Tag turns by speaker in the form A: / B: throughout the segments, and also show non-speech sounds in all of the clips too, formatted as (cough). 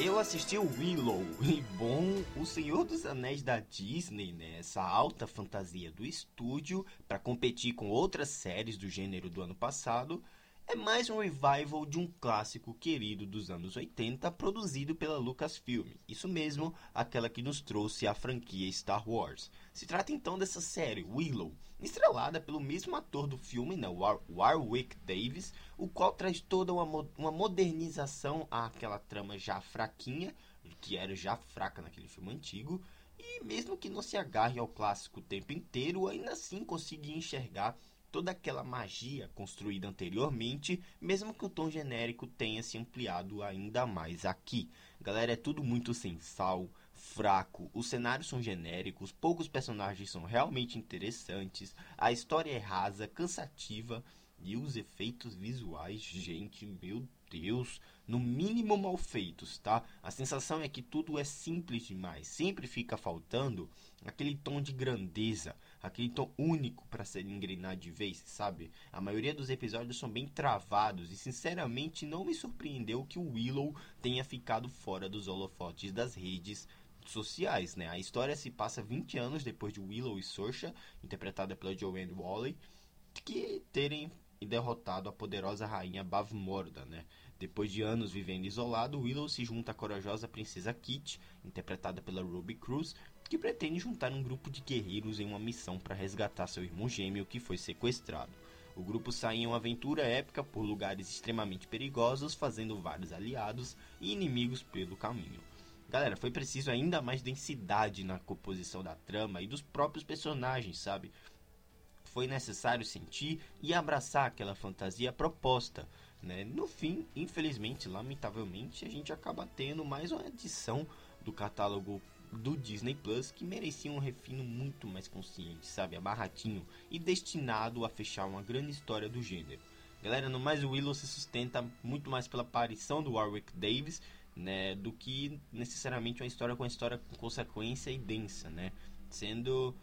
A: Eu assisti o Willow (laughs) e bom, o Senhor dos Anéis da Disney, né? Essa alta fantasia do estúdio para competir com outras séries do gênero do ano passado, é mais um revival de um clássico querido dos anos 80 produzido pela Lucasfilm. Isso mesmo, aquela que nos trouxe a franquia Star Wars. Se trata então dessa série, Willow, estrelada pelo mesmo ator do filme, né, War Warwick Davis, o qual traz toda uma, mo uma modernização àquela trama já fraquinha, que era já fraca naquele filme antigo, e mesmo que não se agarre ao clássico o tempo inteiro, ainda assim consegue enxergar toda aquela magia construída anteriormente, mesmo que o tom genérico tenha se ampliado ainda mais aqui. Galera, é tudo muito sem sal, fraco, os cenários são genéricos, poucos personagens são realmente interessantes, a história é rasa, cansativa e os efeitos visuais, gente, meu Deus, no mínimo mal feitos, tá? A sensação é que tudo é simples demais, sempre fica faltando aquele tom de grandeza, aquele tom único para ser engrenado de vez, sabe? A maioria dos episódios são bem travados e sinceramente não me surpreendeu que o Willow tenha ficado fora dos holofotes das redes sociais, né? A história se passa 20 anos depois de Willow e Sorsha, interpretada pela Joanne Whalley, que terem derrotado a poderosa rainha Bavmorda, né? Depois de anos vivendo isolado, Willow se junta à corajosa princesa Kit, interpretada pela Ruby Cruz, que pretende juntar um grupo de guerreiros em uma missão para resgatar seu irmão gêmeo que foi sequestrado. O grupo sai em uma aventura épica por lugares extremamente perigosos, fazendo vários aliados e inimigos pelo caminho. Galera, foi preciso ainda mais densidade na composição da trama e dos próprios personagens, sabe? Foi necessário sentir e abraçar aquela fantasia proposta. Né? No fim, infelizmente, lamentavelmente, a gente acaba tendo mais uma edição do catálogo do Disney Plus que merecia um refino muito mais consciente, sabe, abarratinho e destinado a fechar uma grande história do gênero. Galera, no mais o Willow se sustenta muito mais pela aparição do Warwick Davis, né, do que necessariamente uma história com uma história com consequência e densa, né? Sendo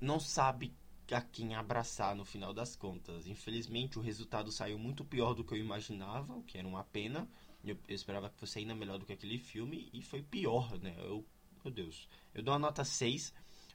A: não sabe a quem abraçar no final das contas. Infelizmente, o resultado saiu muito pior do que eu imaginava, o que era uma pena. Eu, eu esperava que fosse ainda melhor do que aquele filme e foi pior, né? Eu meu Deus. Eu dou uma nota 6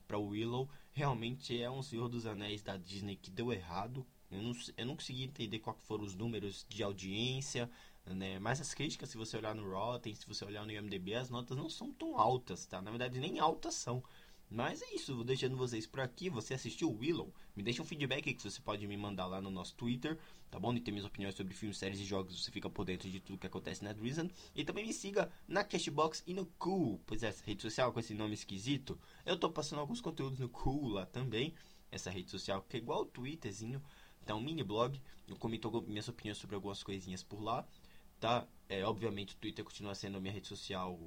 A: para Willow. Realmente é um Senhor dos Anéis da Disney que deu errado. Eu não, eu não consegui entender quais foram os números de audiência, né? Mas as críticas, se você olhar no Rotten, se você olhar no IMDb, as notas não são tão altas, tá? Na verdade, nem altas são. Mas é isso, vou deixando vocês por aqui. Você assistiu Willow? Me deixa um feedback que você pode me mandar lá no nosso Twitter, tá bom? E tem minhas opiniões sobre filmes, séries e jogos. Você fica por dentro de tudo que acontece na Drizzle. E também me siga na Cashbox e no Cool, pois é, essa rede social com esse nome esquisito. Eu tô passando alguns conteúdos no Cool lá também. Essa rede social que é igual o Twitterzinho, tá um mini blog. Eu comento minhas opiniões sobre algumas coisinhas por lá, tá? É, obviamente o Twitter continua sendo a minha rede social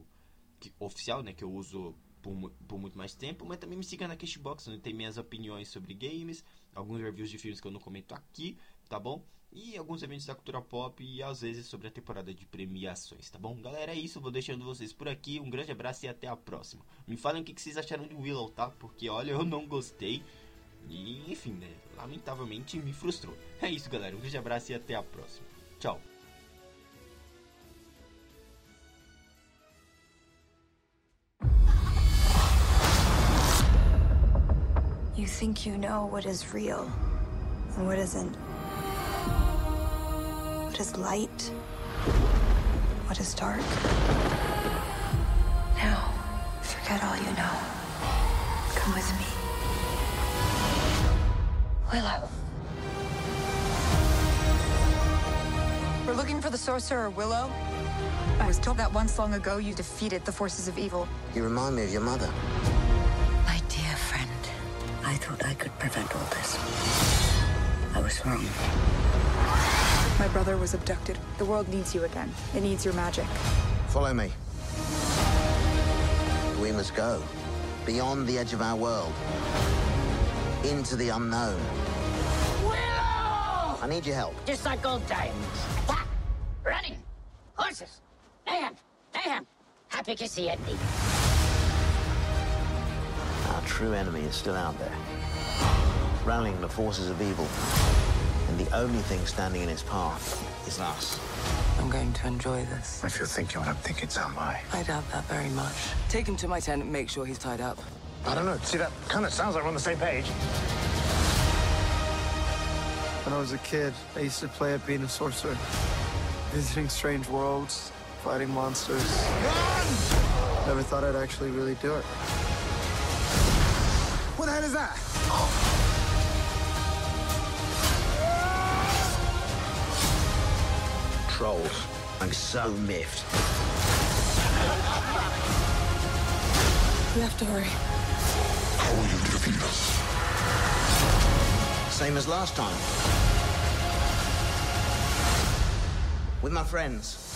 A: que, oficial, né? Que eu uso por, por muito mais tempo, mas também me siga na Cashbox, onde tem minhas opiniões sobre games, alguns reviews de filmes que eu não comento aqui, tá bom? E alguns eventos da cultura pop e às vezes sobre a temporada de premiações, tá bom? Galera, é isso, vou deixando vocês por aqui. Um grande abraço e até a próxima. Me falem o que vocês acharam de Willow, tá? Porque olha, eu não gostei. E enfim, né? Lamentavelmente me frustrou. É isso, galera. Um grande abraço e até a próxima. Tchau.
B: Think you know what is real and what isn't. What is light? What is dark? Now, forget all you know. Come with me. Willow.
C: We're looking for the sorcerer Willow. I was told that once long ago you defeated the forces of evil.
D: You remind me of your mother.
B: My dear friend, I thought I could prevent all this. I was wrong.
C: My brother was abducted. The world needs you again. It needs your magic.
D: Follow me. We must go. Beyond the edge of our world. Into the unknown.
E: Willow!
D: I need your help.
E: Just like old times. Ha! Running. Horses. Mayhem. Mayhem. Happy to see it.
D: Our true enemy is still out there. Rallying the forces of evil. And the only thing standing in its path is us.
F: I'm going to enjoy this.
G: If you're thinking what I'm thinking, so am I.
F: I doubt that very much. Take him to my tent and make sure he's tied up.
G: I don't know. See, that kind of sounds like we're on the same page.
H: When I was a kid, I used to play at being a sorcerer. Visiting strange worlds, fighting monsters. Run! Never thought I'd actually really do it.
G: What the hell is that?
D: Trolls. I'm so miffed.
F: We have to hurry.
G: How will you defeat us?
D: Same as last time. With my friends.